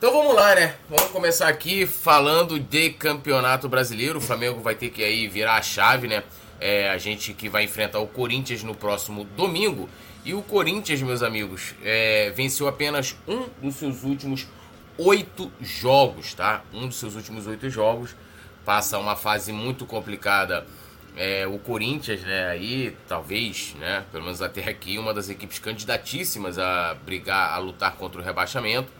Então vamos lá, né? Vamos começar aqui falando de Campeonato Brasileiro. O Flamengo vai ter que aí virar a chave, né? É, a gente que vai enfrentar o Corinthians no próximo domingo. E o Corinthians, meus amigos, é, venceu apenas um dos seus últimos oito jogos, tá? Um dos seus últimos oito jogos. Passa uma fase muito complicada. É, o Corinthians, né? Aí, talvez, né? Pelo menos até aqui, uma das equipes candidatíssimas a brigar, a lutar contra o rebaixamento.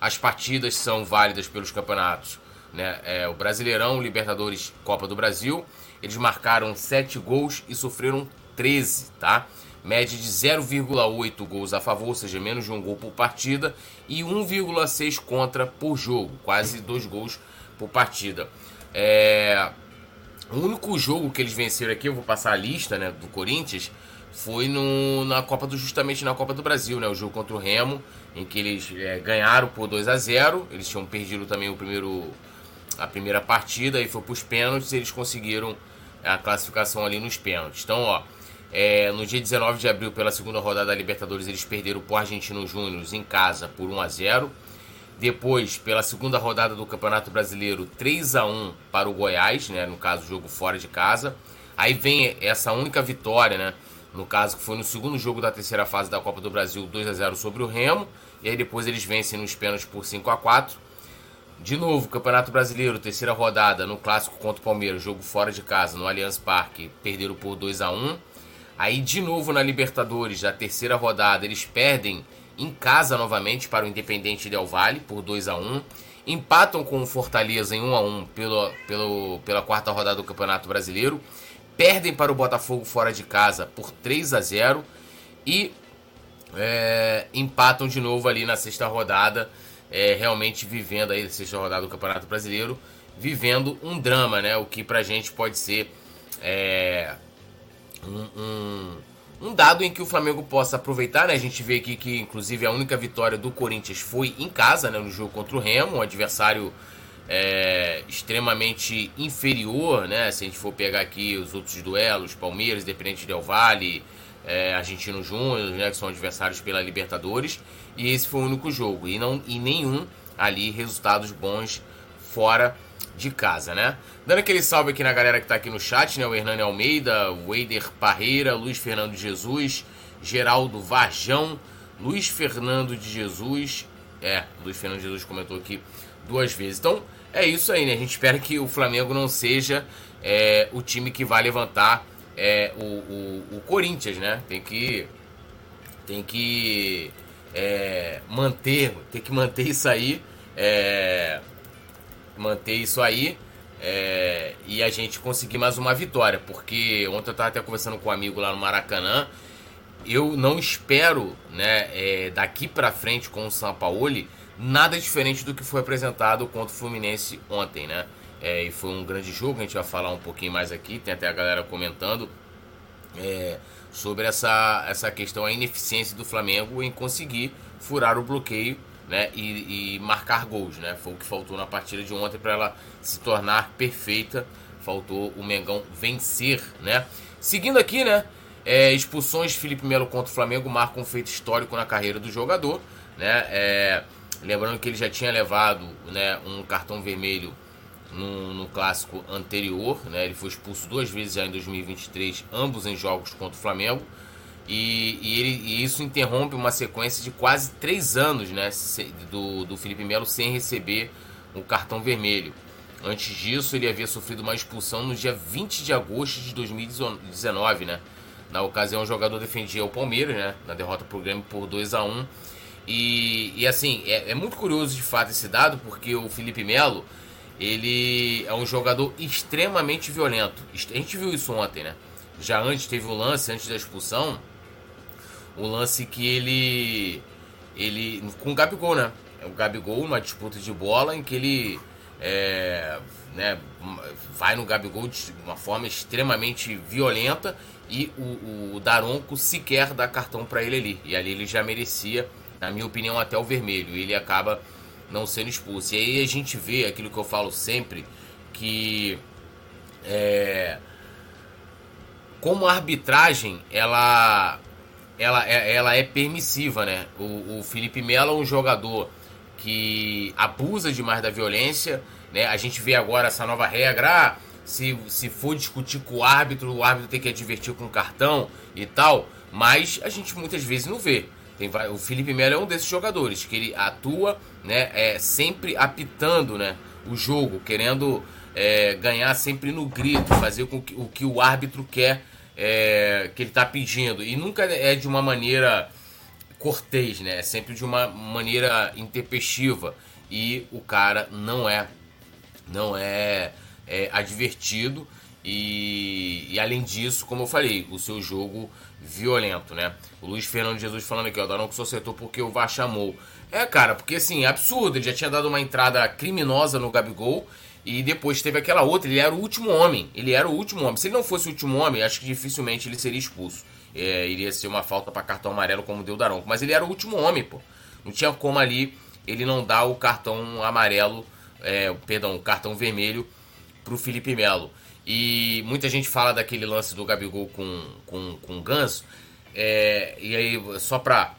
As partidas são válidas pelos campeonatos, né? É, o Brasileirão, Libertadores, Copa do Brasil. Eles marcaram 7 gols e sofreram 13, tá? Média de 0,8 gols a favor, ou seja, menos de um gol por partida, e 1,6 contra por jogo, quase dois gols por partida. É... O único jogo que eles venceram aqui, eu vou passar a lista né, do Corinthians, foi no, na Copa do justamente na Copa do Brasil, né? O jogo contra o Remo, em que eles é, ganharam por 2 a 0 Eles tinham perdido também o primeiro a primeira partida e foi para os pênaltis, eles conseguiram a classificação ali nos pênaltis. Então, ó, é, no dia 19 de abril, pela segunda rodada da Libertadores, eles perderam para o Argentino Júnior em casa por 1 a 0 Depois, pela segunda rodada do Campeonato Brasileiro, 3 a 1 para o Goiás, né, no caso, jogo fora de casa. Aí vem essa única vitória, né? No caso, que foi no segundo jogo da terceira fase da Copa do Brasil, 2 a 0 sobre o Remo. E aí depois eles vencem nos pênaltis por 5 a 4 De novo, Campeonato Brasileiro, terceira rodada, no clássico contra o Palmeiras, jogo fora de casa, no Allianz Parque, perderam por 2 a 1 Aí de novo na Libertadores, da terceira rodada, eles perdem em casa novamente para o Independente Del Valle por 2 a 1 Empatam com o Fortaleza em 1 a 1 pelo, pelo, pela quarta rodada do Campeonato Brasileiro. Perdem para o Botafogo fora de casa por 3 a 0 e é, empatam de novo ali na sexta rodada, é, realmente vivendo aí, na sexta rodada do Campeonato Brasileiro, vivendo um drama, né? O que pra gente pode ser é, um, um, um, dado em que o Flamengo possa aproveitar, né? A gente vê aqui que, inclusive, a única vitória do Corinthians foi em casa, né? No jogo contra o Remo, um adversário é, extremamente inferior, né? Se a gente for pegar aqui os outros duelos, Palmeiras, Independente Del Valle, é, Argentino Júnior, né? Que são adversários pela Libertadores. E esse foi o único jogo. E, não, e nenhum ali resultados bons fora de casa, né? Dando aquele salve aqui na galera que tá aqui no chat, né? O Hernani Almeida, o Eider Parreira, Luiz Fernando de Jesus, Geraldo Varjão, Luiz Fernando de Jesus. É, Luiz Fernando de Jesus comentou aqui duas vezes. Então, é isso aí, né? A gente espera que o Flamengo não seja é, o time que vai levantar é, o, o, o, Corinthians, né? Tem que tem que é, manter, tem que manter isso aí, é, manter isso aí é, e a gente conseguir mais uma vitória, porque ontem eu estava até conversando com um amigo lá no Maracanã, eu não espero, né, é, daqui para frente com o Sampaoli nada diferente do que foi apresentado contra o Fluminense ontem, né? É, e foi um grande jogo, a gente vai falar um pouquinho mais aqui, tem até a galera comentando é, sobre essa, essa questão, a ineficiência do Flamengo em conseguir furar o bloqueio né, e, e marcar gols, né? Foi o que faltou na partida de ontem para ela se tornar perfeita. Faltou o Mengão vencer, né? Seguindo aqui, né? É, expulsões Felipe Melo contra o Flamengo marcam um feito histórico na carreira do jogador, né? É, Lembrando que ele já tinha levado né, um cartão vermelho no, no, clássico anterior, né? Ele foi expulso duas vezes já em 2023, ambos em jogos contra o Flamengo. E, e, ele, e isso interrompe uma sequência de quase três anos né, do, do Felipe Melo sem receber o cartão vermelho. Antes disso, ele havia sofrido uma expulsão no dia 20 de agosto de 2019. Né? Na ocasião, o jogador defendia o Palmeiras né, na derrota para o Grêmio por 2 a 1 e, e assim, é, é, muito curioso de fato esse dado, porque o Felipe Melo, ele é um jogador extremamente violento. A gente viu isso ontem, né? Já antes teve o lance, antes da expulsão, o lance que ele. ele com o Gabigol, né? O Gabigol, uma disputa de bola em que ele é, né, vai no Gabigol de uma forma extremamente violenta e o, o Daronco sequer dá cartão para ele ali. E ali ele já merecia na minha opinião, até o vermelho. Ele acaba não sendo expulso. E aí a gente vê aquilo que eu falo sempre, que é, como a arbitragem ela, ela, é, ela é permissiva, né? O, o Felipe Melo é um jogador que abusa demais da violência, né? A gente vê agora essa nova regra, ah, se, se for discutir com o árbitro, o árbitro tem que advertir com cartão e tal, mas a gente muitas vezes não vê. Tem, o Felipe Melo é um desses jogadores que ele atua, né, é, sempre apitando, né, o jogo, querendo é, ganhar sempre no grito, fazer com que, o que o árbitro quer, é, que ele está pedindo. E nunca é de uma maneira cortês, né, é sempre de uma maneira intempestiva. E o cara não é, não é, é advertido. E, e, além disso, como eu falei, o seu jogo violento, né? O Luiz Fernando Jesus falando aqui, ó, Daronco só acertou porque o VAR chamou. É, cara, porque assim, é absurdo, ele já tinha dado uma entrada criminosa no Gabigol e depois teve aquela outra, ele era o último homem, ele era o último homem. Se ele não fosse o último homem, acho que dificilmente ele seria expulso. É, iria ser uma falta para cartão amarelo como deu Daronco, mas ele era o último homem, pô. Não tinha como ali ele não dar o cartão amarelo, é, perdão, o cartão vermelho pro Felipe Melo. E muita gente fala daquele lance do Gabigol com, com, com o Ganso. É, e aí, só pra,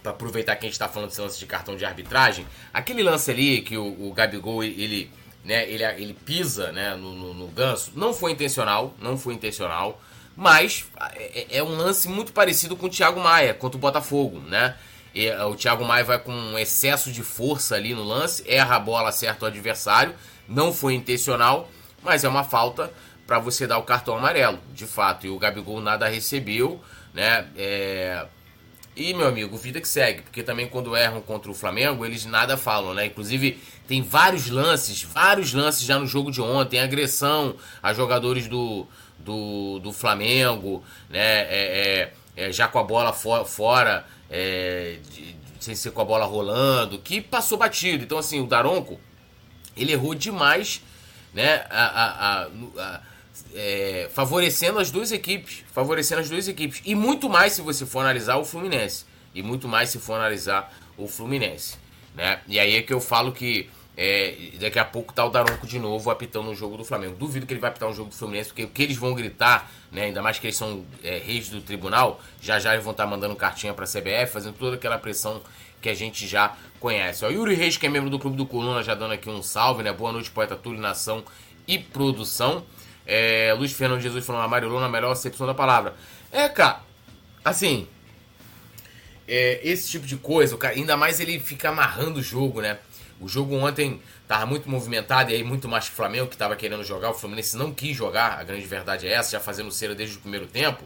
pra aproveitar que a gente tá falando desse lance de cartão de arbitragem, aquele lance ali que o, o Gabigol, ele, né, ele, ele pisa né, no, no, no Ganso, não foi intencional, não foi intencional. Mas é, é, um lance muito parecido com o Thiago Maia contra o Botafogo, né? E, o Thiago Maia vai com um excesso de força ali no lance, erra a bola, acerta o adversário, não foi intencional mas é uma falta para você dar o cartão amarelo, de fato. E o Gabigol nada recebeu, né? É... E, meu amigo, vida que segue, porque também quando erram contra o Flamengo, eles nada falam, né? Inclusive, tem vários lances, vários lances já no jogo de ontem, agressão a jogadores do, do, do Flamengo, né? É, é, é já com a bola for, fora, é, de, sem ser com a bola rolando, que passou batido. Então, assim, o Daronco, ele errou demais né, a, a, a, é, favorecendo as duas equipes, favorecendo as duas equipes e muito mais se você for analisar o Fluminense e muito mais se for analisar o Fluminense, né? E aí é que eu falo que é, daqui a pouco tá o Daronco de novo apitando um jogo do Flamengo. Duvido que ele vai apitar um jogo do Fluminense, porque o que eles vão gritar, né? Ainda mais que eles são é, reis do tribunal, já já eles vão estar tá mandando cartinha para a CBF, fazendo toda aquela pressão que a gente já conhece. O Yuri Reis, que é membro do Clube do Coluna, já dando aqui um salve, né? Boa noite, poeta Túlio, nação e produção. É, Luiz Fernando Jesus falando amarelou na melhor acepção da palavra. É, cara, assim, é, esse tipo de coisa, cara, ainda mais ele fica amarrando o jogo, né? O jogo ontem tava muito movimentado e aí muito mais que o Flamengo que tava querendo jogar. O Fluminense não quis jogar, a grande verdade é essa, já fazendo cera desde o primeiro tempo.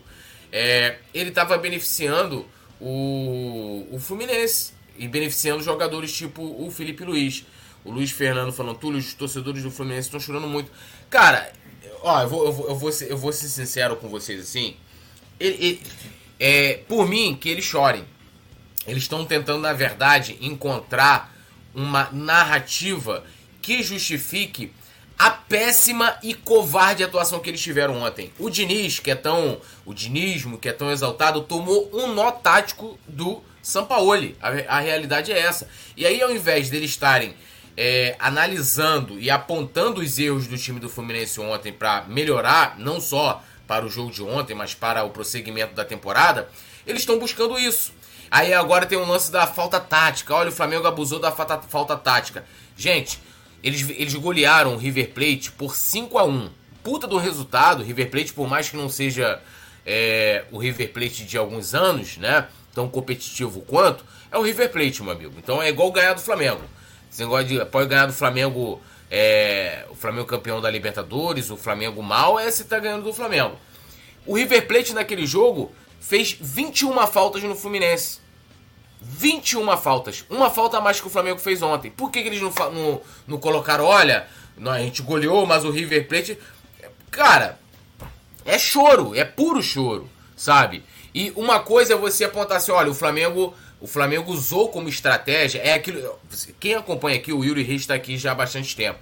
É, ele tava beneficiando o, o Fluminense e beneficiando jogadores tipo o Felipe Luiz. O Luiz Fernando falando, Túlio, os torcedores do Fluminense estão chorando muito. Cara, ó, eu vou, eu vou, eu vou, ser, eu vou ser sincero com vocês assim. Ele, ele, é, por mim, que eles chorem. Eles estão tentando, na verdade, encontrar uma narrativa que justifique a péssima e covarde atuação que eles tiveram ontem. O Diniz, que é tão. O dinismo, que é tão exaltado, tomou um nó tático do Sampaoli. A, a realidade é essa. E aí, ao invés deles estarem é, analisando e apontando os erros do time do Fluminense ontem para melhorar, não só para o jogo de ontem, mas para o prosseguimento da temporada, eles estão buscando isso. Aí agora tem um lance da falta tática. Olha, o Flamengo abusou da falta, falta tática. Gente, eles, eles golearam o River Plate por 5 a 1 Puta do resultado, River Plate, por mais que não seja é, o River Plate de alguns anos, né? Tão competitivo quanto, é o River Plate, meu amigo. Então é igual ganhar do Flamengo. Esse negócio de pode ganhar do Flamengo, é, o Flamengo campeão da Libertadores, o Flamengo mal, é se tá ganhando do Flamengo. O River Plate naquele jogo fez 21 faltas no Fluminense. 21 faltas. Uma falta a mais que o Flamengo fez ontem. Por que, que eles não, não, não colocaram, olha, a gente goleou, mas o River Plate. Cara, é choro, é puro choro, sabe? E uma coisa é você apontar assim, olha, o Flamengo o Flamengo usou como estratégia é aquilo. Quem acompanha aqui, o Yuri Reis está aqui já há bastante tempo.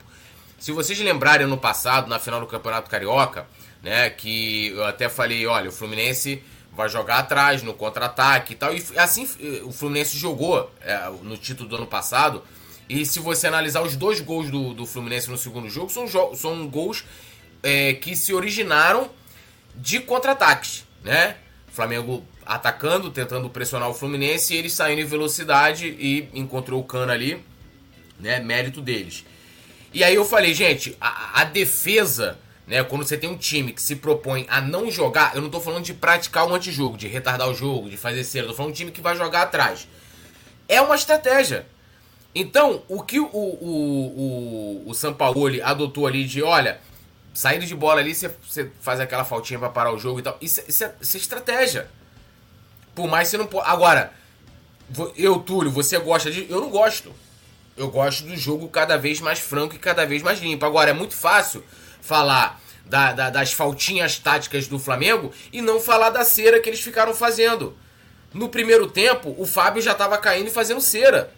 Se vocês lembrarem no passado, na final do Campeonato Carioca, né, que eu até falei, olha, o Fluminense vai jogar atrás no contra-ataque e tal. E assim o Fluminense jogou é, no título do ano passado E se você analisar os dois gols do, do Fluminense no segundo jogo, são, são gols é, que se originaram de contra-ataques, né? Flamengo atacando, tentando pressionar o Fluminense, e eles saindo em velocidade e encontrou o cano ali, né? Mérito deles. E aí eu falei, gente, a, a defesa, né? Quando você tem um time que se propõe a não jogar, eu não tô falando de praticar o um antijogo, de retardar o jogo, de fazer cera, eu tô falando de um time que vai jogar atrás. É uma estratégia. Então, o que o, o, o, o Sampaoli adotou ali de, olha, saindo de bola ali, você, faz aquela faltinha para parar o jogo e tal. Isso, isso, é, isso é estratégia. Por mais que você não pode. Agora, eu, Túlio, você gosta de. Eu não gosto. Eu gosto do jogo cada vez mais franco e cada vez mais limpo. Agora, é muito fácil falar da, da, das faltinhas táticas do Flamengo e não falar da cera que eles ficaram fazendo. No primeiro tempo, o Fábio já estava caindo e fazendo cera.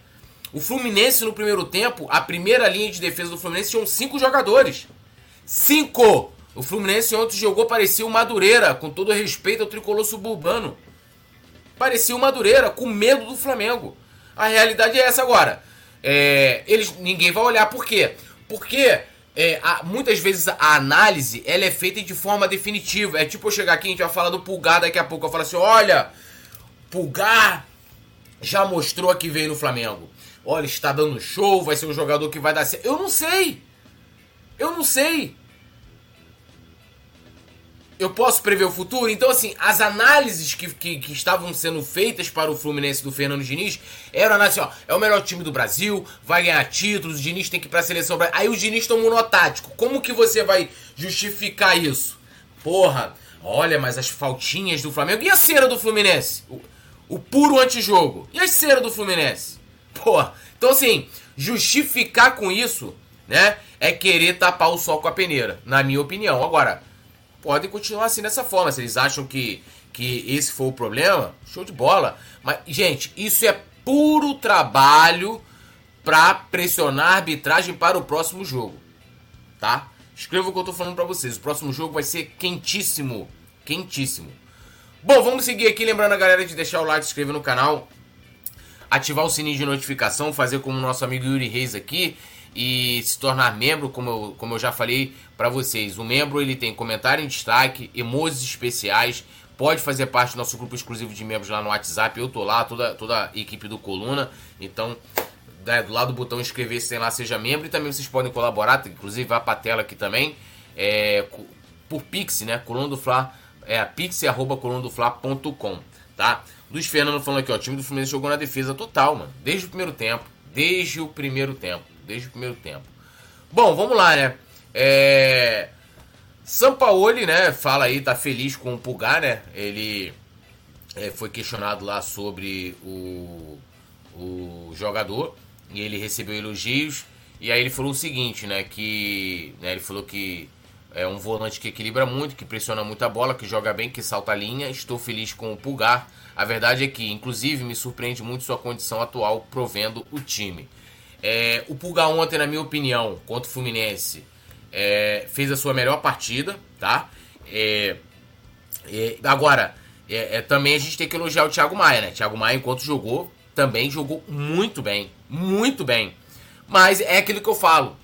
O Fluminense, no primeiro tempo, a primeira linha de defesa do Fluminense tinham cinco jogadores. Cinco! O Fluminense ontem jogou, parecia o Madureira, com todo respeito ao tricolor suburbano. Parecia o Madureira, com medo do Flamengo. A realidade é essa agora. É, eles, ninguém vai olhar por quê? Porque é, a, muitas vezes a análise ela é feita de forma definitiva. É tipo eu chegar aqui, a gente vai falar do Pulgar daqui a pouco. Eu falo assim: olha, Pulgar já mostrou que veio no Flamengo olha, está dando show, vai ser um jogador que vai dar certo. Eu não sei. Eu não sei. Eu posso prever o futuro? Então, assim, as análises que, que, que, estavam sendo feitas para o Fluminense do Fernando Diniz eram assim, ó, é o melhor time do Brasil, vai ganhar títulos, o Diniz tem que ir para a seleção Aí o Diniz tomou no tático. Como que você vai justificar isso? Porra, olha, mas as faltinhas do Flamengo. E a cera do Fluminense? O, o puro antijogo. E a cera do Fluminense? Pô, então assim, justificar com isso, né, é querer tapar o sol com a peneira, na minha opinião. Agora, podem continuar assim dessa forma, se eles acham que, que esse foi o problema, show de bola. Mas, gente, isso é puro trabalho para pressionar a arbitragem para o próximo jogo, tá? Escreva o que eu tô falando para vocês. O próximo jogo vai ser quentíssimo, quentíssimo. Bom, vamos seguir aqui, lembrando a galera de deixar o like, se inscrever no canal, ativar o sininho de notificação, fazer como o nosso amigo Yuri Reis aqui e se tornar membro, como eu, como eu já falei para vocês. O membro ele tem comentário em destaque, emojis especiais, pode fazer parte do nosso grupo exclusivo de membros lá no WhatsApp. Eu tô lá, toda, toda a equipe do Coluna. Então, do lado do botão inscrever-se, tem lá, seja membro. E também vocês podem colaborar, inclusive vá pra tela aqui também, é, por Pix, né? Coluna do Fla, é pix.colunadofla.com, tá? Luiz Fernando falando aqui, ó. O time do Fluminense jogou na defesa total, mano. Desde o primeiro tempo. Desde o primeiro tempo. Desde o primeiro tempo. Bom, vamos lá, né? É. Sampaoli, né? Fala aí, tá feliz com o Pulgar, né? Ele é, foi questionado lá sobre o, o jogador e ele recebeu elogios. E aí ele falou o seguinte, né? Que né, ele falou que é um volante que equilibra muito, que pressiona muito a bola, que joga bem, que salta a linha. Estou feliz com o Pulgar. A verdade é que, inclusive, me surpreende muito sua condição atual provendo o time. É, o Pulgar ontem, na minha opinião, contra o Fluminense, é, fez a sua melhor partida, tá? É, é agora, é, é, também a gente tem que elogiar o Thiago Maia, né? Thiago Maia, enquanto jogou, também jogou muito bem. Muito bem. Mas é aquilo que eu falo.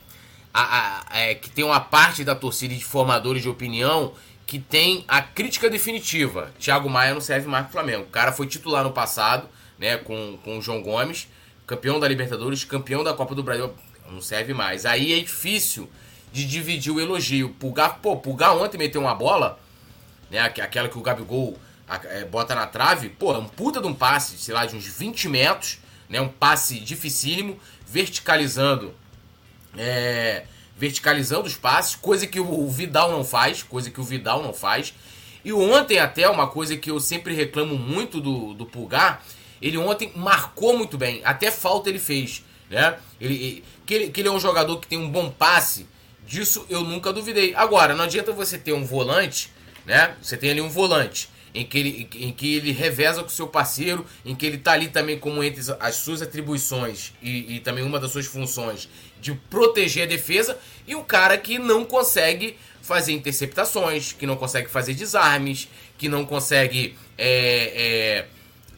A, a, é, que tem uma parte da torcida de formadores de opinião que tem a crítica definitiva. Thiago Maia não serve mais pro Flamengo. O cara foi titular no passado, né, com, com o João Gomes, campeão da Libertadores, campeão da Copa do Brasil, não serve mais. Aí é difícil de dividir o elogio. Pulgar, pô, Pulgar ontem meteu uma bola, né, aquela que o Gabigol é, bota na trave, pô, é um puta de um passe, sei lá, de uns 20 metros, né, um passe dificílimo, verticalizando, é, verticalizando os passes, coisa que o Vidal não faz, coisa que o Vidal não faz. E ontem até, uma coisa que eu sempre reclamo muito do, do Pulgar, ele ontem marcou muito bem, até falta ele fez, né? Ele, que, ele, que ele é um jogador que tem um bom passe, disso eu nunca duvidei. Agora, não adianta você ter um volante, né? Você tem ali um volante em que ele, em que ele reveza com o seu parceiro, em que ele está ali também como entre as suas atribuições e, e, também uma das suas funções de proteger a defesa, e um cara que não consegue fazer interceptações, que não consegue fazer desarmes, que não consegue é, é,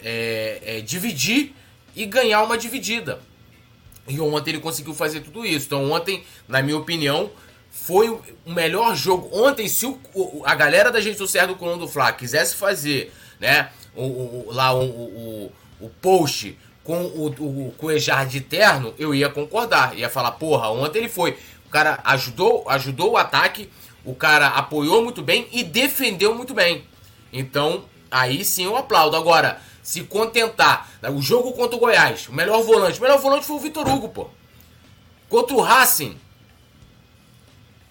é, é dividir e ganhar uma dividida. E ontem ele conseguiu fazer tudo isso. Então ontem, na minha opinião, foi o melhor jogo. Ontem, se o, a galera da gente Cerro do Colombo do Fla quisesse fazer, né, o, o lá o, o, o post com o, o, com o Ejar de terno, eu ia concordar. Ia falar, porra, ontem ele foi. O cara ajudou, ajudou o ataque, o cara apoiou muito bem e defendeu muito bem. Então, aí sim eu aplaudo. Agora, se contentar, o jogo contra o Goiás, o melhor volante, o melhor volante foi o Vitor Hugo, pô. Contra o Racing,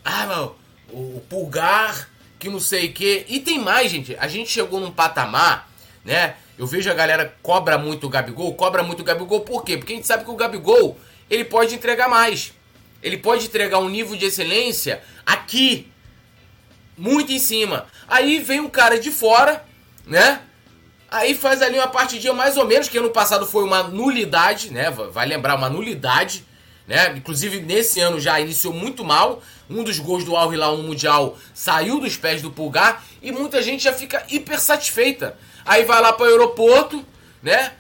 ah, não, o, Pulgar, que não sei o que. E tem mais, gente. A gente chegou num patamar, né? Eu vejo a galera cobra muito o Gabigol, cobra muito o Gabigol, por quê? Porque a gente sabe que o Gabigol, ele pode entregar mais. Ele pode entregar um nível de excelência aqui, muito em cima. Aí vem um cara de fora, né? Aí faz ali uma partidinha mais ou menos, que ano passado foi uma nulidade, né? Vai lembrar, uma nulidade, né? Inclusive nesse ano já iniciou muito mal. Um dos gols do Al Hilal no Mundial saiu dos pés do Pulgar e muita gente já fica hiper satisfeita. Aí vai lá para o aeroporto, né?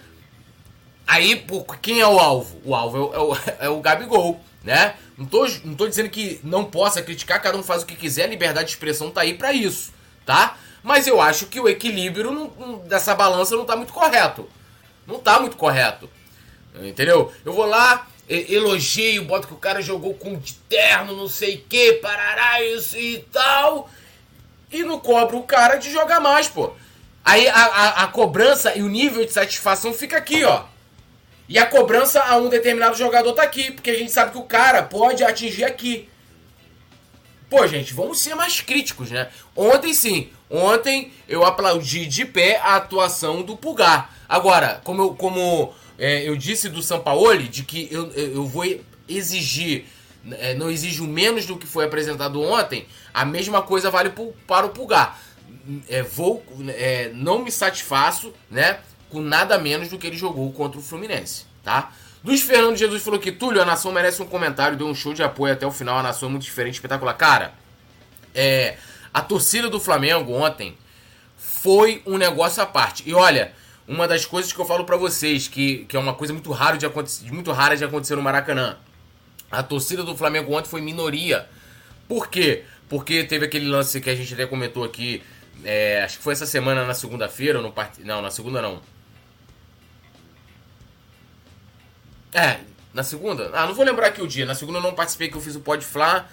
Aí, quem é o alvo? O alvo é o, é é o Gabigol, né? Não tô, não tô dizendo que não possa criticar, cada um faz o que quiser, a liberdade de expressão tá aí para isso, tá? Mas eu acho que o equilíbrio não, dessa balança não tá muito correto. Não tá muito correto. Entendeu? Eu vou lá, elogio, boto que o cara jogou com terno, não sei o que, parará, isso e tal. E não cobra o cara de jogar mais, pô. Aí a, a, a, cobrança e o nível de satisfação fica aqui, ó. E a cobrança a um determinado jogador tá aqui, porque a gente sabe que o cara pode atingir aqui. Pô, gente, vamos ser mais críticos, né? Ontem sim, ontem eu aplaudi de pé a atuação do Pulgar. Agora, como eu, como é, eu disse do Sampaoli de que eu, eu vou exigir, é, não exijo menos do que foi apresentado ontem, a mesma coisa vale pro, para o Pulgar. É, vou, é, não me satisfaço, né, com nada menos do que ele jogou contra o Fluminense, tá? Luiz Fernando Jesus falou que Túlio, a nação merece um comentário, deu um show de apoio até o final, a nação é muito diferente, espetacular. Cara, é, a torcida do Flamengo ontem foi um negócio à parte. E olha, uma das coisas que eu falo para vocês, que, que é uma coisa muito, raro de acontecer, muito rara de acontecer no Maracanã. A torcida do Flamengo ontem foi minoria. Por quê? Porque teve aquele lance que a gente até comentou aqui, é, acho que foi essa semana na segunda-feira, no part... não, na segunda não. É, na segunda? Ah, não vou lembrar aqui o dia. Na segunda eu não participei que eu fiz o Pode Flá.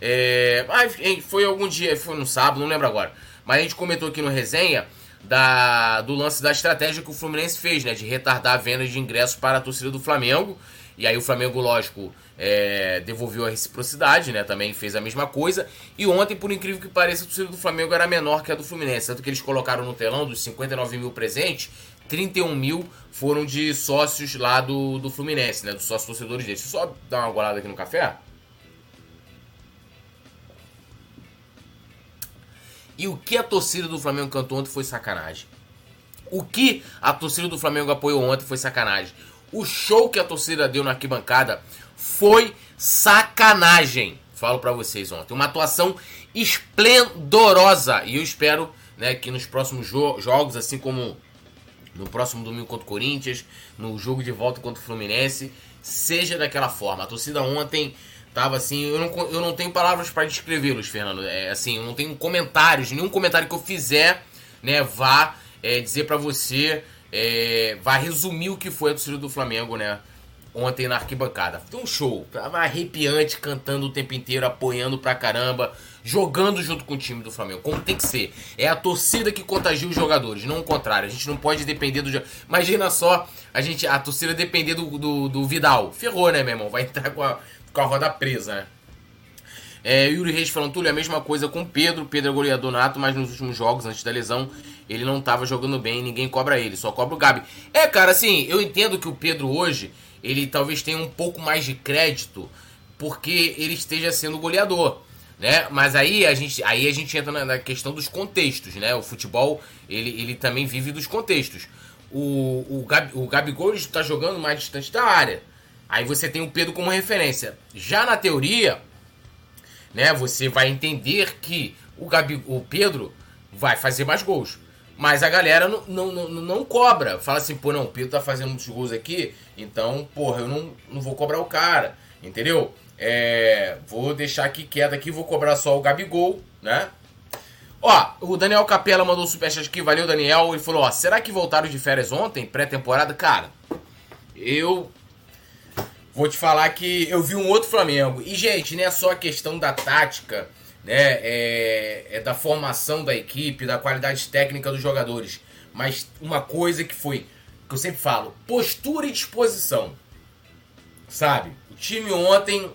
É, ah, foi algum dia, foi no sábado, não lembro agora. Mas a gente comentou aqui no resenha da, do lance da estratégia que o Fluminense fez, né? De retardar a venda de ingressos para a torcida do Flamengo. E aí o Flamengo, lógico, é, devolveu a reciprocidade, né? Também fez a mesma coisa. E ontem, por incrível que pareça, a torcida do Flamengo era menor que a do Fluminense. Tanto que eles colocaram no telão dos 59 mil presentes, 31 mil foram de sócios lá do, do Fluminense, né? Dos sócios torcedores deles. Deixa eu só dar uma golada aqui no café. E o que a torcida do Flamengo cantou ontem foi sacanagem. O que a torcida do Flamengo apoiou ontem foi sacanagem. O show que a torcida deu na arquibancada foi sacanagem. Falo para vocês ontem. Uma atuação esplendorosa. E eu espero né, que nos próximos jo jogos, assim como no próximo domingo contra o Corinthians, no jogo de volta contra o Fluminense, seja daquela forma. A torcida ontem Tava assim, eu não, eu não tenho palavras para descrevê-los, Fernando. É assim, eu não tenho comentários, nenhum comentário que eu fizer, né, vá é, dizer para você, é, vá resumir o que foi a torcida do Flamengo, né, ontem na arquibancada. Foi um show, tava arrepiante, cantando o tempo inteiro, apoiando pra caramba, jogando junto com o time do Flamengo, como tem que ser. É a torcida que contagia os jogadores, não o contrário. A gente não pode depender do. Imagina só a gente a torcida depender do, do, do Vidal. Ferrou, né, meu irmão? Vai entrar com a com a roda presa, né? É, Yuri Reis falando, Túlio, a mesma coisa com Pedro. Pedro é goleador nato, mas nos últimos jogos, antes da lesão, ele não estava jogando bem, ninguém cobra ele, só cobra o Gabi. É, cara, assim, eu entendo que o Pedro hoje, ele talvez tenha um pouco mais de crédito, porque ele esteja sendo goleador. Né? Mas aí a gente, aí a gente entra na, na questão dos contextos, né? O futebol, ele, ele também vive dos contextos. O, o, Gabi, o Gabigol está jogando mais distante da área. Aí você tem o Pedro como referência. Já na teoria, né, você vai entender que o, Gabi, o Pedro vai fazer mais gols. Mas a galera não, não, não, não, cobra. Fala assim, pô, não, o Pedro tá fazendo muitos gols aqui, então, porra, eu não, não vou cobrar o cara, entendeu? É, vou deixar aqui quieto aqui, vou cobrar só o Gabigol, né? Ó, o Daniel Capela mandou o superchat aqui, valeu Daniel, ele falou, ó, será que voltaram de férias ontem, pré-temporada? Cara, eu vou te falar que eu vi um outro Flamengo. E, gente, não é só a questão da tática, né? É, é da formação da equipe, da qualidade técnica dos jogadores. Mas uma coisa que foi, que eu sempre falo, postura e disposição. Sabe? O time ontem,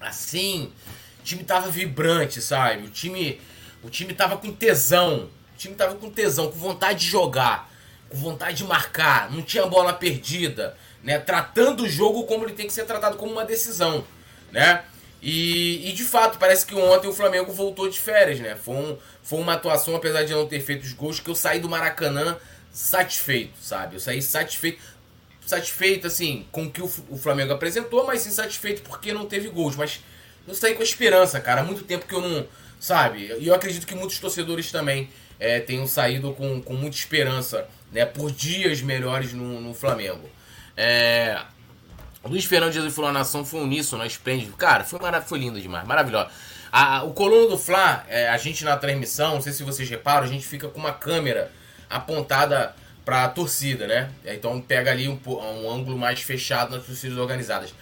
assim, o time tava vibrante, sabe? O time, o time tava com tesão. O time tava com tesão, com vontade de jogar, com vontade de marcar, não tinha bola perdida né? Tratando o jogo como ele tem que ser tratado como uma decisão, né? E, e, de fato, parece que ontem o Flamengo voltou de férias, né? Foi, um, foi uma atuação, apesar de não ter feito os gols, que eu saí do Maracanã satisfeito, sabe? Eu saí satisfeito, satisfeito, assim, com o que o, Flamengo apresentou, mas insatisfeito porque não teve gols. Mas eu saí com esperança, cara. Há muito tempo que eu não, sabe? E eu acredito que muitos torcedores também é, tenham saído com, com muita esperança, né? Por dias melhores no, no Flamengo. É, Luiz Fernando Jesus falou: a nação foi uníssono, esplêndido. Cara, foi, marav foi lindo demais, maravilhoso. A, o Colono do Fla, é, a gente na transmissão, não sei se vocês reparam, a gente fica com uma câmera apontada para a torcida, né? Então pega ali um, um, ângulo mais fechado nas torcidas organizadas.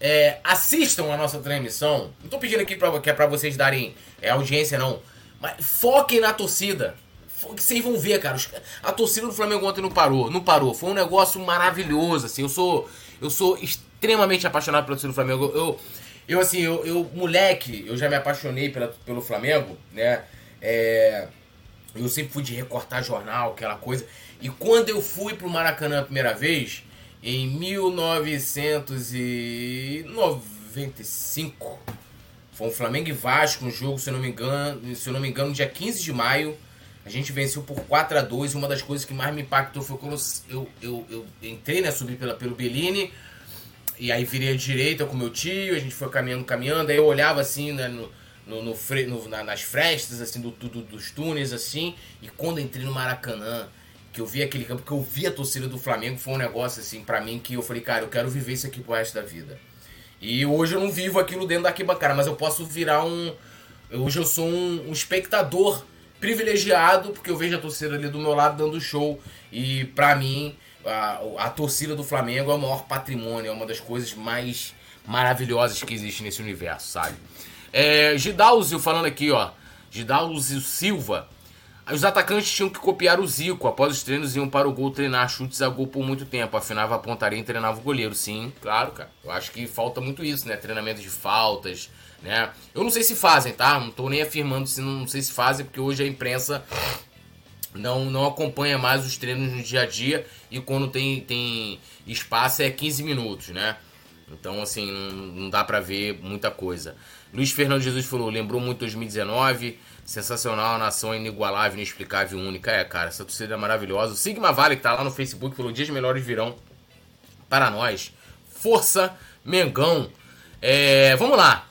É, assistam a nossa transmissão. Não tô pedindo aqui pra, que é pra vocês darem é, audiência, não. Mas foquem na torcida vocês vão ver, cara. A torcida do Flamengo ontem não parou. Não parou. Foi um negócio maravilhoso, assim. Eu sou, eu sou extremamente apaixonado pela torcida do Flamengo. Eu, eu assim, eu, eu, moleque, eu já me apaixonei pela, pelo Flamengo, né? É, eu sempre fui de recortar jornal, aquela coisa. E quando eu fui pro Maracanã a primeira vez, em 1995, foi um Flamengo e Vasco, um jogo, se eu não me engano, se eu não me engano, dia 15 de maio. A gente venceu por 4 a 2 Uma das coisas que mais me impactou foi quando eu, eu, eu entrei, né? Subi pela, pelo Bellini. E aí virei à direita com meu tio, a gente foi caminhando, caminhando. Aí eu olhava assim, né, no, no, no, no na, nas frestas, assim, do, do, dos túneis, assim. E quando entrei no Maracanã, que eu vi aquele campo, que eu vi a torcida do Flamengo, foi um negócio, assim, para mim, que eu falei, cara, eu quero viver isso aqui pro resto da vida. E hoje eu não vivo aquilo dentro da arquibancada, mas eu posso virar um. Hoje eu sou um, um espectador privilegiado, porque eu vejo a torcida ali do meu lado dando show. E para mim, a, a torcida do Flamengo é o maior patrimônio, é uma das coisas mais maravilhosas que existe nesse universo, sabe? É, Gidalzio falando aqui, ó. Gidalzio Silva. Os atacantes tinham que copiar o Zico. Após os treinos, iam para o gol treinar chutes a gol por muito tempo. Afinava a pontaria e treinava o goleiro. Sim, claro, cara. Eu acho que falta muito isso, né? Treinamento de faltas, né? Eu não sei se fazem, tá? Não tô nem afirmando se não, não sei se fazem, porque hoje a imprensa não, não acompanha mais os treinos no dia a dia e quando tem, tem espaço é 15 minutos, né? Então, assim, não, dá pra ver muita coisa. Luiz Fernando Jesus falou, lembrou muito 2019, sensacional, nação inigualável, inexplicável, única. É, cara, essa torcida é maravilhosa. O Sigma Vale, que tá lá no Facebook, falou, dias melhores virão para nós. Força, Mengão. É, vamos lá.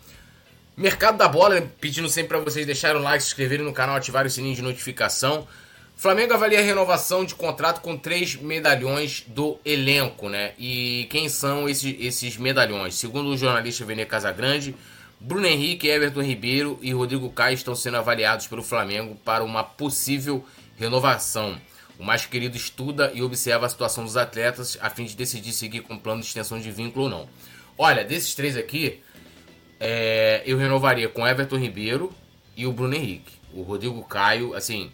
Mercado da bola, pedindo sempre para vocês deixarem o like, se inscreverem no canal, ativarem o sininho de notificação. Flamengo avalia a renovação de contrato com três medalhões do elenco, né? E quem são esses, esses medalhões? Segundo o jornalista Vene Casagrande, Bruno Henrique, Everton Ribeiro e Rodrigo Caio estão sendo avaliados pelo Flamengo para uma possível renovação. O mais querido estuda e observa a situação dos atletas a fim de decidir seguir com plano de extensão de vínculo ou não. Olha, desses três aqui, é, eu renovaria com Everton Ribeiro e o Bruno Henrique. O Rodrigo Caio, assim,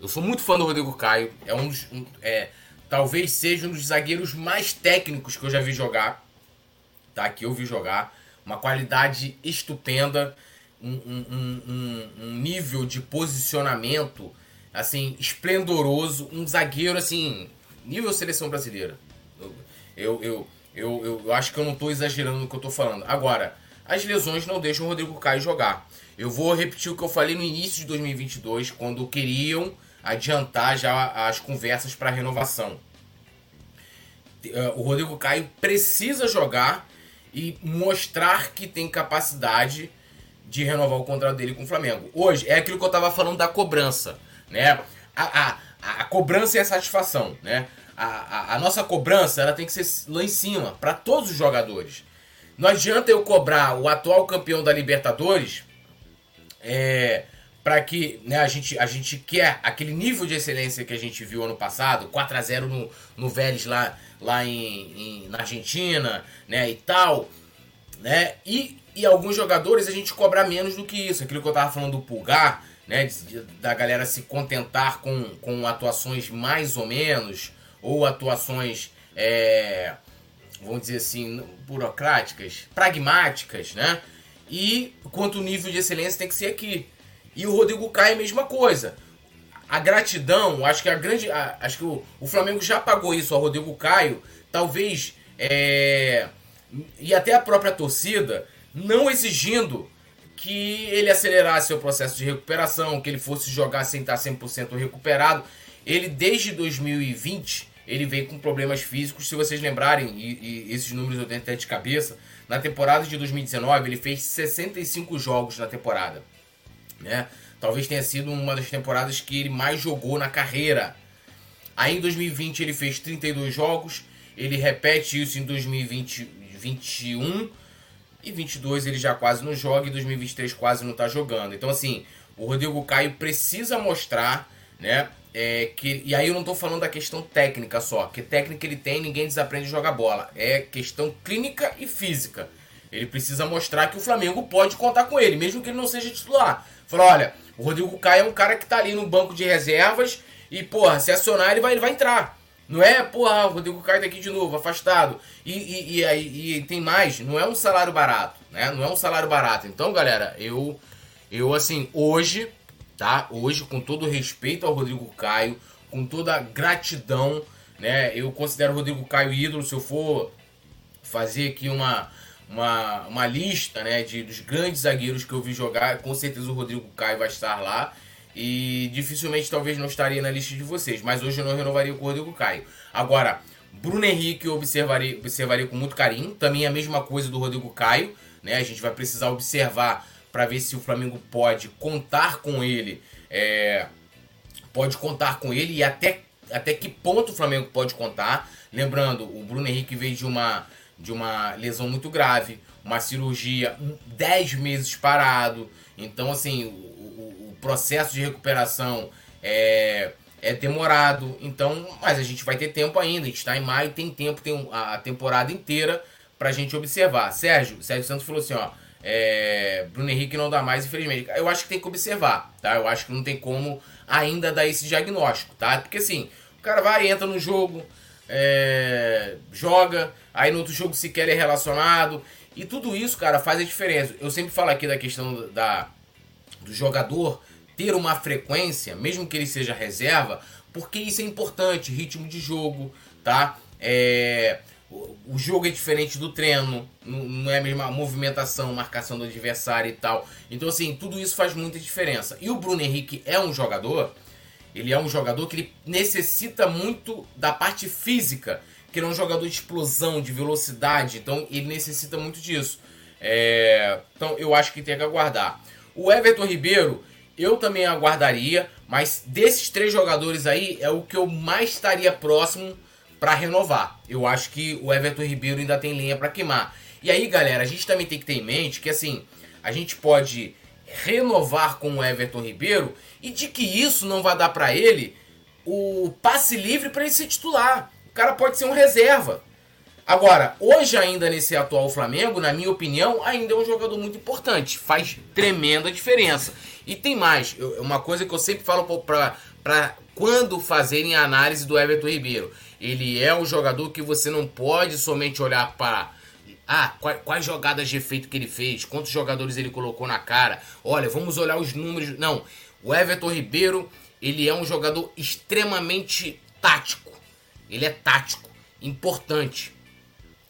eu sou muito fã do Rodrigo Caio. É um dos. Um, é, talvez seja um dos zagueiros mais técnicos que eu já vi jogar. Tá? Que eu vi jogar. Uma qualidade estupenda. Um, um, um, nível de posicionamento assim, esplendoroso. Um zagueiro, assim, nível seleção brasileira. Eu, eu, eu, eu, eu acho que eu não estou exagerando no que eu estou falando. Agora, as lesões não deixam o Rodrigo Caio jogar. Eu vou repetir o que eu falei no início de 2022, quando queriam adiantar já as conversas para renovação. Eh, o Rodrigo Caio precisa jogar e mostrar que tem capacidade de renovar o contrato dele com o Flamengo. Hoje é aquilo que eu estava falando da cobrança, né? a, a, a cobrança e a satisfação, né? A, a, a, nossa cobrança ela tem que ser lá em cima, para todos os jogadores. Não adianta eu cobrar o atual campeão da Libertadores é, para que né, a, gente, a gente quer aquele nível de excelência que a gente viu ano passado, 4 a 0 no, no Vélez lá, lá em, em, na Argentina né, e tal. Né? E, e alguns jogadores a gente cobra menos do que isso. Aquilo que eu tava falando do Pulgar, né, de, da galera se contentar com, com atuações mais ou menos, ou atuações é, vamos dizer assim, burocráticas, pragmáticas, né? E quanto o nível de excelência tem que ser aqui. E o Rodrigo Caio é a mesma coisa. A gratidão, acho que a grande. A, acho que o, o, Flamengo já pagou isso ao Rodrigo Caio, talvez. É, e até a própria torcida, não exigindo que ele acelerasse o processo de recuperação, que ele fosse jogar sem estar 100% recuperado. Ele, desde 2020, ele veio com problemas físicos. Se vocês lembrarem, e, e esses números eu tenho até de cabeça, na temporada de 2019 ele fez 65 jogos na temporada. Né? Talvez tenha sido uma das temporadas que ele mais jogou na carreira. Aí em 2020 ele fez 32 jogos, ele repete isso em 2021 e 22 ele já quase não joga e 2023 quase não está jogando. Então assim, o Rodrigo Caio precisa mostrar, né, é, que, e aí eu não estou falando da questão técnica só, que técnica ele tem, ninguém desaprende a jogar bola. É questão clínica e física. Ele precisa mostrar que o Flamengo pode contar com ele, mesmo que ele não seja titular. Falar, olha, o Rodrigo Caio é um cara que está ali no banco de reservas e, porra, se acionar ele vai, ele vai entrar. Não é, porra, o Rodrigo Caio tá aqui de novo, afastado. E, e, e, e, e tem mais, não é um salário barato, né? Não é um salário barato. Então, galera, eu, eu assim, hoje tá? Hoje, com todo respeito ao Rodrigo Caio, com toda gratidão, né? Eu considero o Rodrigo Caio ídolo. Se eu for fazer aqui uma, uma, uma lista, né, de, dos grandes zagueiros que eu vi jogar, com certeza o Rodrigo Caio vai estar lá. E dificilmente talvez não estaria na lista de vocês, mas hoje eu não renovaria com o Rodrigo Caio. Agora, Bruno Henrique eu observaria, observaria com muito carinho, também a mesma coisa do Rodrigo Caio, né? A gente vai precisar observar para ver se o Flamengo pode contar com ele, é, pode contar com ele e até, até que ponto o Flamengo pode contar. Lembrando, o Bruno Henrique veio de uma, de uma lesão muito grave, uma cirurgia 10 meses parado. Então, assim, o, o, o processo de recuperação é, é demorado. Então, mas a gente vai ter tempo ainda. A gente está em maio, tem tempo, tem a temporada inteira para a gente observar. Sérgio, Sérgio Santos falou assim, ó. É, Bruno Henrique não dá mais, infelizmente. Eu acho que tem que observar, tá? Eu acho que não tem como ainda dar esse diagnóstico, tá? Porque assim, o cara vai, entra no jogo, é, joga, aí no outro jogo sequer é relacionado. E tudo isso, cara, faz a diferença. Eu sempre falo aqui da questão da, do jogador ter uma frequência, mesmo que ele seja reserva, porque isso é importante, ritmo de jogo, tá? É, o jogo é diferente do treino, não é a mesma movimentação, marcação do adversário e tal. Então, assim, tudo isso faz muita diferença. E o Bruno Henrique é um jogador, ele é um jogador que ele necessita muito da parte física, que ele é um jogador de explosão, de velocidade, então ele necessita muito disso. É... Então, eu acho que tem que aguardar. O Everton Ribeiro, eu também aguardaria, mas desses três jogadores aí, é o que eu mais estaria próximo para renovar. Eu acho que o Everton Ribeiro ainda tem linha para queimar. E aí, galera, a gente também tem que ter em mente que assim, a gente pode renovar com o Everton Ribeiro e de que isso não vai dar para ele o passe livre para ele ser titular. O cara pode ser um reserva. Agora, hoje ainda nesse atual Flamengo, na minha opinião, ainda é um jogador muito importante. Faz tremenda diferença. E tem mais, uma coisa que eu sempre falo para quando fazerem a análise do Everton Ribeiro. Ele é um jogador que você não pode somente olhar para ah, quais, quais, jogadas de efeito que ele fez, quantos jogadores ele colocou na cara. Olha, vamos olhar os números. Não, o Everton Ribeiro, ele é um jogador extremamente tático. Ele é tático, importante,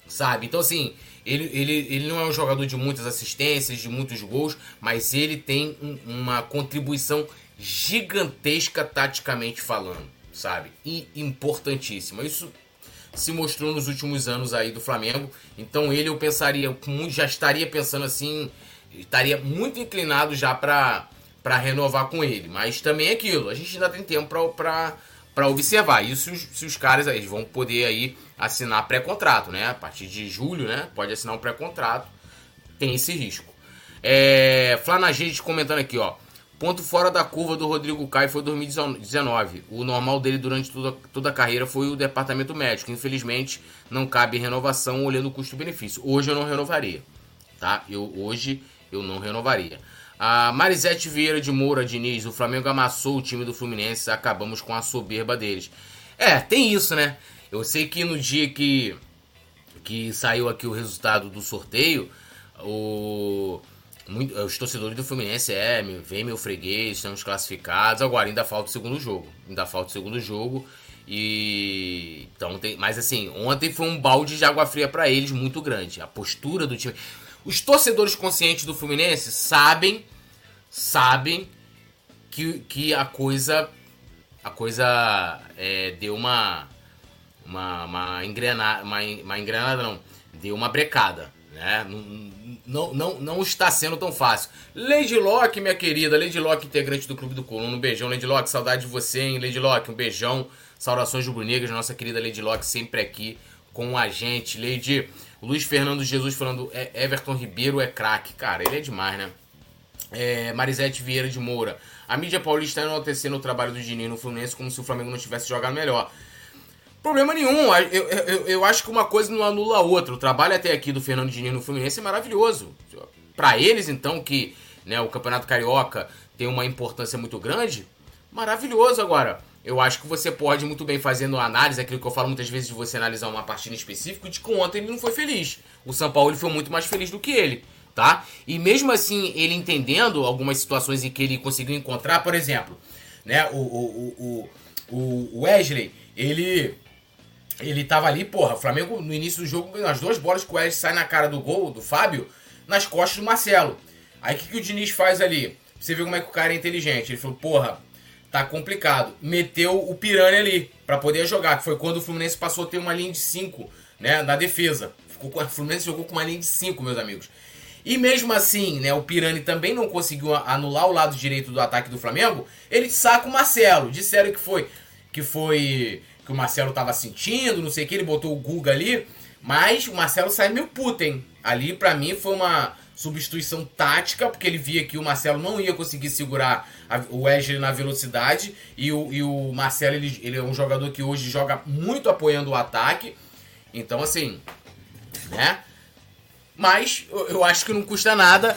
sabe? Então, assim, ele, ele, ele não é um jogador de muitas assistências, de muitos gols, mas ele tem um, uma contribuição gigantesca taticamente falando sabe? E importantíssima. Isso se mostrou nos últimos anos aí do Flamengo. Então ele eu pensaria, já estaria pensando assim, estaria muito inclinado já para para renovar com ele. Mas também é aquilo, a gente ainda tem tempo para observar. Isso se os caras aí vão poder aí assinar pré-contrato, né? A partir de julho, né? Pode assinar um pré-contrato. Tem esse risco. É, Flanagente comentando aqui, ó. Ponto fora da curva do Rodrigo Caio foi 2019. O normal dele durante toda, toda a carreira foi o departamento médico. Infelizmente, não cabe renovação olhando o custo-benefício. Hoje eu não renovaria, tá? Eu, hoje eu não renovaria. A Marisete Vieira de Moura Diniz, o Flamengo amassou o time do Fluminense, acabamos com a soberba deles. É, tem isso, né? Eu sei que no dia que, que saiu aqui o resultado do sorteio, o, muito, os torcedores do Fluminense é, vem meu freguês, estamos classificados. Agora ainda falta o segundo jogo. Ainda falta o segundo jogo. E então tem, mas assim, ontem foi um balde de água fria para eles muito grande. A postura do time. Os torcedores conscientes do Fluminense sabem, sabem que, que a coisa, a coisa é, deu uma, uma, uma engrenada, uma, uma engrenada não, deu uma brecada, né? Não, não, não está sendo tão fácil. Lady Locke, minha querida, Lady Locke, integrante do Clube do Coluna, um beijão, Lady Locke, saudade de você, hein, Lady Locke, um beijão, saudações rubro-negras, nossa querida Lady Locke sempre aqui com a gente, Lady Luiz Fernando Jesus falando, é, Everton Ribeiro é craque. Cara, ele é demais, né? É, Marisete Vieira de Moura. A mídia paulista enaltecendo o trabalho do Diniz no Fluminense como se o Flamengo não tivesse jogado melhor. Problema nenhum. Eu, eu, eu acho que uma coisa não anula a outra. O trabalho até aqui do Fernando Diniz no Fluminense é maravilhoso. Para eles, então, que né, o Campeonato Carioca tem uma importância muito grande, maravilhoso agora eu acho que você pode muito bem fazendo análise, aquilo que eu falo muitas vezes de você analisar uma partida em específico, de que ontem ele não foi feliz. O São Paulo ele foi muito mais feliz do que ele, tá? E mesmo assim, ele entendendo algumas situações em que ele conseguiu encontrar, por exemplo, né, o, o, o, o Wesley, ele ele tava ali, porra, o Flamengo no início do jogo, nas duas bolas que o Wesley sai na cara do gol, do Fábio, nas costas do Marcelo. Aí o que, que o Diniz faz ali? Você vê como é que o cara é inteligente. Ele falou, porra, tá complicado. Meteu o Piranha ali para poder jogar, que foi quando o Fluminense passou a ter uma linha de 5, né, na defesa. Ficou o Fluminense jogou com uma linha de 5, meus amigos. E mesmo assim, né, o Pirani também não conseguiu anular o lado direito do ataque do Flamengo. Ele saca o Marcelo. Disseram que foi que foi que o Marcelo tava sentindo, não sei o que, ele botou o Guga ali, mas o Marcelo sai meio puto, hein? Ali para mim foi uma substituição tática, porque ele via que o Marcelo não ia conseguir segurar a, o Wesley na velocidade e o, e o Marcelo ele, ele é um jogador que hoje joga muito apoiando o ataque. Então, assim, né? Mas eu acho que não custa nada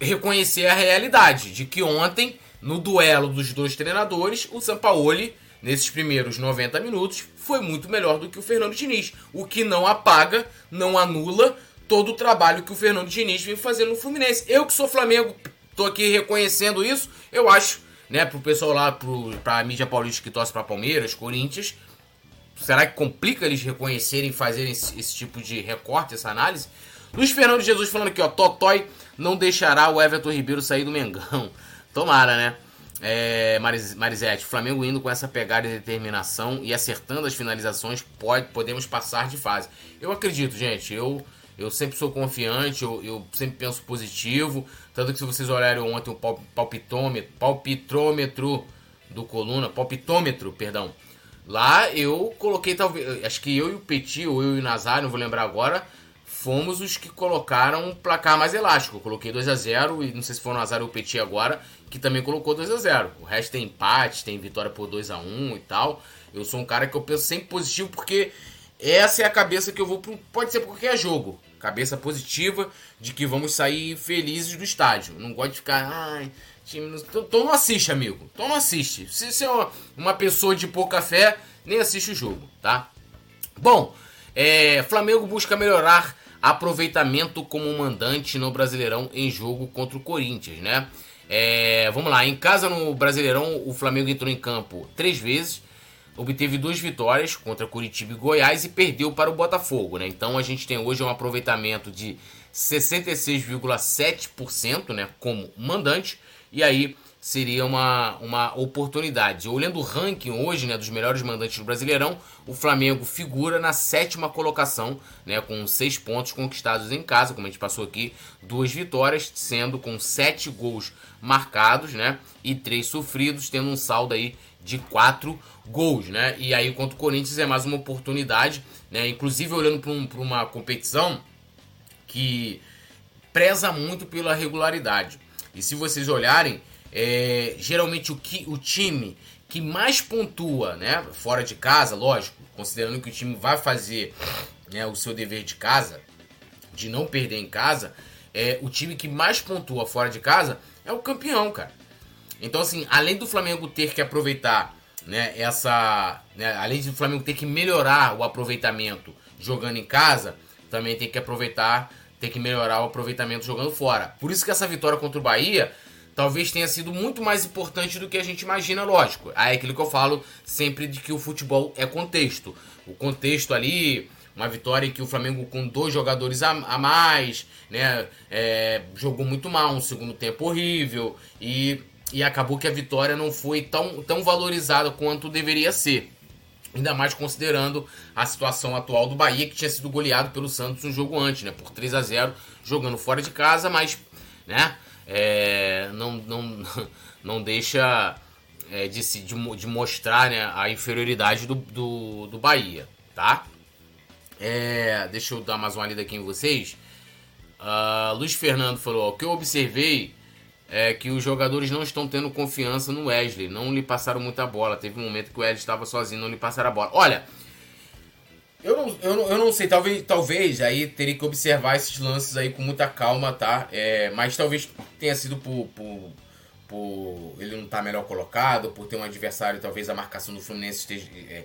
reconhecer a realidade de que ontem, no duelo dos dois treinadores, o Sampaoli, nesses primeiros 90 minutos, foi muito melhor do que o Fernando Diniz. O que não apaga, não anula todo o trabalho que o Fernando Diniz vem fazendo no Fluminense. Eu que sou Flamengo, tô aqui reconhecendo isso. Eu acho, né, pro pessoal lá, pro, pra mídia paulista que torce pra Palmeiras, Corinthians, será que complica eles reconhecerem, fazerem esse, esse tipo de recorte, essa análise? Luiz Fernando Jesus falando aqui, ó, Totói não deixará o Everton Ribeiro sair do Mengão. Tomara, né? É, Maris, Marisete, Flamengo indo com essa pegada e determinação e acertando as finalizações, pode, podemos passar de fase. Eu acredito, gente. Eu eu sempre sou confiante, eu, eu sempre penso positivo. Tanto que se vocês olharem ontem o palpitômetro, palpitômetro do Coluna, palpitômetro, perdão. Lá eu coloquei talvez, acho que eu e o Petit, ou eu e o Nazário, não vou lembrar agora, fomos os que colocaram um placar mais elástico. Eu coloquei 2 a 0 e não sei se foi o Nazário ou o Petit agora, que também colocou 2 a 0 O resto tem empate, tem vitória por 2 a 1 e tal. Eu sou um cara que eu penso sempre positivo porque essa é a cabeça que eu vou pro, pode ser qualquer jogo cabeça positiva de que vamos sair felizes do estádio. Não gosto de ficar, ai, time. Não... Então, então não assiste, amigo. Então não assiste. Se você é uma, uma pessoa de pouca fé, nem assiste o jogo, tá? Bom, é, Flamengo busca melhorar aproveitamento como mandante no Brasileirão em jogo contra o Corinthians, né? É, vamos lá, em casa no Brasileirão, o Flamengo entrou em campo três vezes obteve duas vitórias contra Curitiba e Goiás e perdeu para o Botafogo, né? Então a gente tem hoje um aproveitamento de 66,7%, né, como mandante, e aí seria uma, uma oportunidade. Olhando o ranking hoje, né, dos melhores mandantes do Brasileirão, o Flamengo figura na sétima colocação, né, com seis pontos conquistados em casa, como a gente passou aqui, duas vitórias, sendo com sete gols marcados, né, e três sofridos, tendo um saldo aí de quatro gols, né, e aí contra o Corinthians é mais uma oportunidade, né, inclusive olhando para um, uma competição que preza muito pela regularidade. E se vocês olharem, é, geralmente o, que, o time que mais pontua, né, fora de casa, lógico, considerando que o time vai fazer né, o seu dever de casa, de não perder em casa, é, o time que mais pontua fora de casa é o campeão, cara. Então, assim, além do Flamengo ter que aproveitar né, essa. Né, além do Flamengo ter que melhorar o aproveitamento jogando em casa, também tem que aproveitar, tem que melhorar o aproveitamento jogando fora. Por isso que essa vitória contra o Bahia talvez tenha sido muito mais importante do que a gente imagina, lógico. Aí é aquilo que eu falo sempre de que o futebol é contexto. O contexto ali, uma vitória em que o Flamengo com dois jogadores a, a mais, né, é, jogou muito mal, um segundo tempo horrível e, e acabou que a vitória não foi tão, tão valorizada quanto deveria ser. Ainda mais considerando a situação atual do Bahia, que tinha sido goleado pelo Santos um jogo antes, né? Por 3 a 0 jogando fora de casa, mas, né? É, não, não, não deixa é, de, se, de, de, mostrar né, a inferioridade do, do, do Bahia, tá? É, deixa eu dar mais uma lida aqui em vocês. Uh, Luiz Fernando falou: o que eu observei é que os jogadores não estão tendo confiança no Wesley, não lhe passaram muita bola. Teve um momento que o Wesley estava sozinho, não lhe passaram a bola. Olha, eu não, eu não, eu não sei, talvez, talvez aí teria que observar esses lances aí com muita calma, tá? É, mas talvez tenha sido por, por, por ele não estar tá melhor colocado, por ter um adversário, talvez a marcação do Fluminense esteja, é,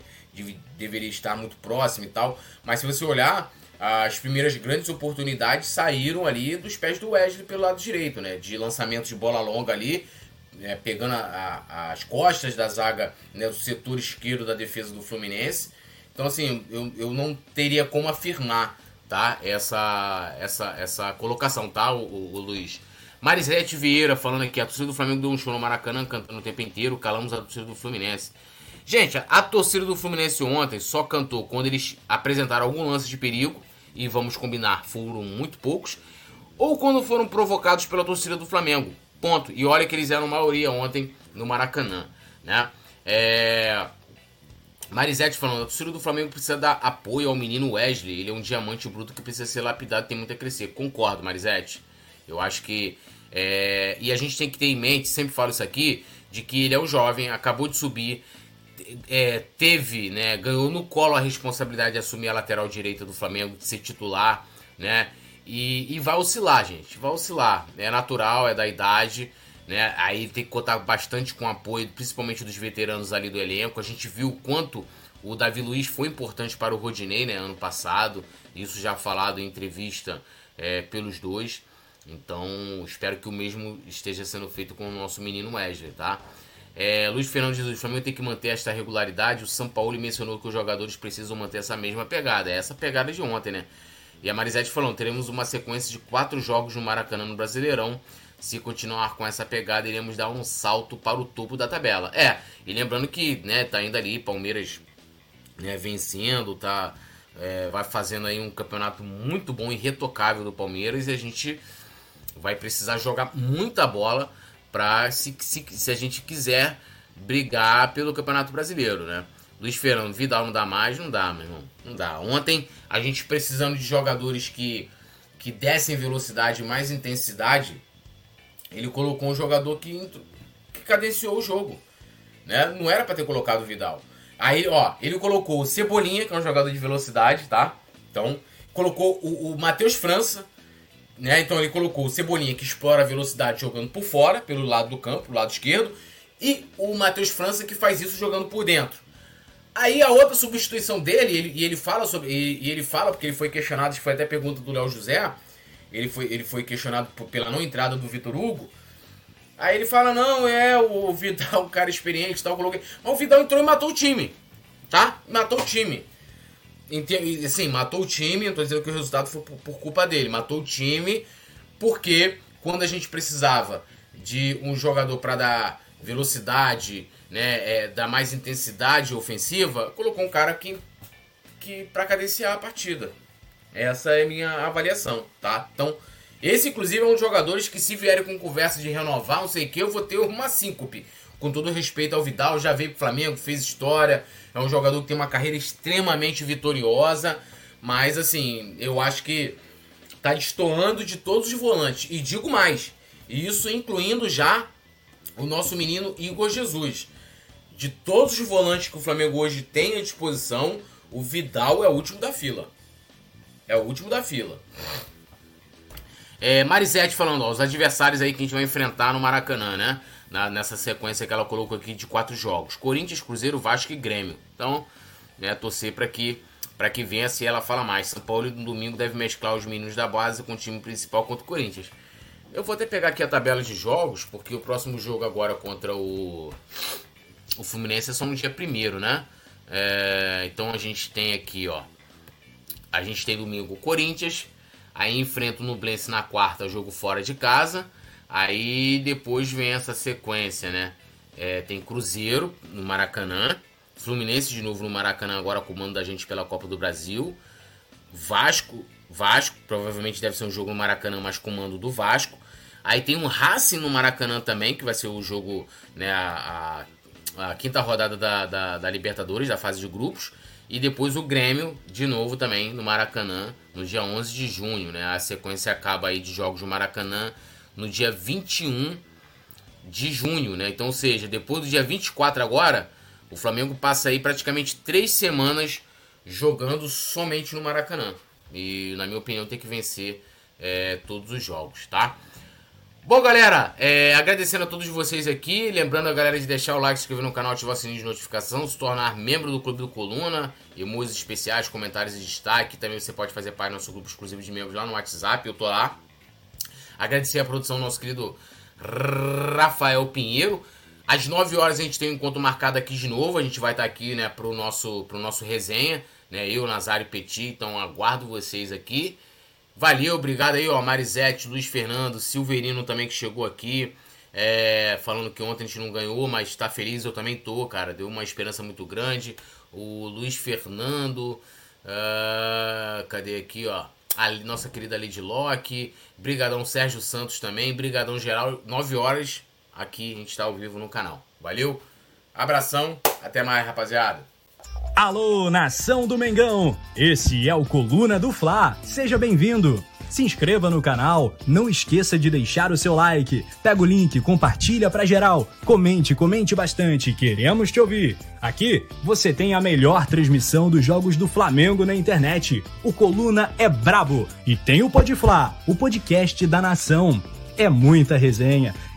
deveria estar muito próximo e tal. Mas se você olhar, as primeiras grandes oportunidades saíram ali dos pés do Wesley pelo lado direito, né? De lançamento de bola longa ali, é, pegando a, a, as costas da zaga, né, do setor esquerdo da defesa do Fluminense. Então, assim, eu, eu não teria como afirmar, tá? Essa, essa, essa colocação, tá, o, o, o Luiz? Marisete Vieira falando aqui, a torcida do Flamengo deu um show no Maracanã cantando o tempo inteiro, calamos a torcida do Fluminense. Gente, a torcida do Fluminense ontem só cantou quando eles apresentaram algum lance de perigo, e vamos combinar, foram muito poucos, ou quando foram provocados pela torcida do Flamengo. Ponto. E olha que eles eram maioria ontem no Maracanã, né? É... Marisete falando, a torcida do Flamengo precisa dar apoio ao menino Wesley. Ele é um diamante bruto que precisa ser lapidado, tem muito a crescer. Concordo, Marisete. Eu acho que. É... E a gente tem que ter em mente, sempre falo isso aqui, de que ele é um jovem, acabou de subir, é, teve, né? Ganhou no colo a responsabilidade de assumir a lateral direita do Flamengo, de ser titular, né? E, e vai oscilar, gente. Vai oscilar. É natural, é da idade. Né? Aí tem que contar bastante com o apoio, principalmente dos veteranos ali do elenco. A gente viu o quanto o Davi Luiz foi importante para o Rodinei né, ano passado. Isso já falado em entrevista é, pelos dois. Então espero que o mesmo esteja sendo feito com o nosso menino Wesley, tá? É, Luiz Fernando Jesus, o Flamengo tem que manter esta regularidade. O São Paulo mencionou que os jogadores precisam manter essa mesma pegada. É essa pegada de ontem, né? E a Marisete falou: teremos uma sequência de quatro jogos no Maracanã no Brasileirão se continuar com essa pegada, iremos dar um salto para o topo da tabela. É, e lembrando que, né, tá indo ali, Palmeiras né, vencendo, tá, é, vai fazendo aí um campeonato muito bom e retocável do Palmeiras e a gente vai precisar jogar muita bola para se, se, se a gente quiser brigar pelo Campeonato Brasileiro, né? Luiz Fernando, Vidal não dá mais? Não dá, meu irmão. Não dá. Ontem, a gente precisando de jogadores que, que dessem velocidade e mais intensidade, ele colocou um jogador que, que cadenciou o jogo. Né? Não era para ter colocado o Vidal. Aí, ó, ele colocou o Cebolinha, que é um jogador de velocidade, tá? Então, colocou o, o Matheus França, né? Então ele colocou o Cebolinha, que explora a velocidade jogando por fora, pelo lado do campo, pelo lado esquerdo, e o Matheus França, que faz isso jogando por dentro. Aí a outra substituição dele, ele, e ele fala sobre. E, e, ele fala, porque ele foi questionado, acho que foi até pergunta do Léo José ele foi, ele foi questionado pela não entrada do Vitor Hugo. Aí ele fala, não, é o Vidal, o cara experiente tal, coloquei. Mas o Vidal entrou e matou o time. Tá? Matou o time. Assim, matou o time, não tô dizendo que o resultado foi por, por culpa dele. Matou o time porque quando a gente precisava de um jogador para dar velocidade, né, é, dar mais intensidade ofensiva, colocou um cara que, que para cadenciar a partida. Essa é a minha avaliação, tá? Então, esse inclusive é um dos jogadores que se vierem com conversa de renovar, não sei o que, eu vou ter uma síncope. Com todo respeito ao Vidal, já veio pro Flamengo, fez história, é um jogador que tem uma carreira extremamente vitoriosa, mas assim, eu acho que tá destoando de todos os volantes. E digo mais, isso incluindo já o nosso menino Igor Jesus. De todos os volantes que o Flamengo hoje tem à disposição, o Vidal é o último da fila. É o último da fila. É, Marisete falando, ó, os adversários aí que a gente vai enfrentar no Maracanã, né? Na, nessa sequência que ela colocou aqui de quatro jogos: Corinthians, Cruzeiro, Vasco e Grêmio. Então, né, torcer para que para que vença e ela fala mais. São Paulo no domingo deve mesclar os meninos da base com o time principal contra o Corinthians. Eu vou até pegar aqui a tabela de jogos, porque o próximo jogo agora contra o, o Fluminense é só no dia primeiro, né? É, então a gente tem aqui, ó. A gente tem domingo o Corinthians, aí enfrenta o Nublense na quarta, jogo fora de casa. Aí depois vem essa sequência, né? É, tem Cruzeiro no Maracanã, Fluminense de novo no Maracanã, agora comando da gente pela Copa do Brasil. Vasco, Vasco, provavelmente deve ser um jogo no Maracanã, mas comando do Vasco. Aí tem um Racing no Maracanã também, que vai ser o jogo, né, a, a, a quinta rodada da, da, da, Libertadores, da fase de grupos. E depois o Grêmio, de novo também, no Maracanã, no dia 11 de junho, né? A sequência acaba aí de jogos no Maracanã no dia 21 de junho, né? Então, ou seja, depois do dia 24 agora, o Flamengo passa aí praticamente três semanas jogando somente no Maracanã. E, na minha opinião, tem que vencer é, todos os jogos, tá? Bom, galera, é, agradecendo a todos vocês aqui. Lembrando a galera de deixar o like, se inscrever no canal, ativar o sininho de notificação, se tornar membro do Clube do Coluna, emojis especiais, comentários e destaque. Também você pode fazer parte do nosso grupo exclusivo de membros lá no WhatsApp, eu tô lá. Agradecer a produção do nosso querido Rafael Pinheiro. Às 9 horas a gente tem um encontro marcado aqui de novo. A gente vai estar aqui, né, pro nosso, pro nosso resenha, né? Eu, Nazário e Petit. Então aguardo vocês aqui. Valeu, obrigado aí, ó. Marisete, Luiz Fernando, Silverino também que chegou aqui. É, falando que ontem a gente não ganhou, mas tá feliz, eu também tô, cara. Deu uma esperança muito grande. O Luiz Fernando. Uh, cadê aqui, ó? A nossa querida Lady Locke. Brigadão Sérgio Santos também. Brigadão geral. 9 horas aqui a gente está ao vivo no canal. Valeu, abração, até mais, rapaziada. Alô, nação do Mengão! Esse é o Coluna do Fla. Seja bem-vindo. Se inscreva no canal, não esqueça de deixar o seu like. Pega o link, compartilha pra geral. Comente, comente bastante, queremos te ouvir. Aqui você tem a melhor transmissão dos jogos do Flamengo na internet. O Coluna é brabo e tem o Podfla, o podcast da nação. É muita resenha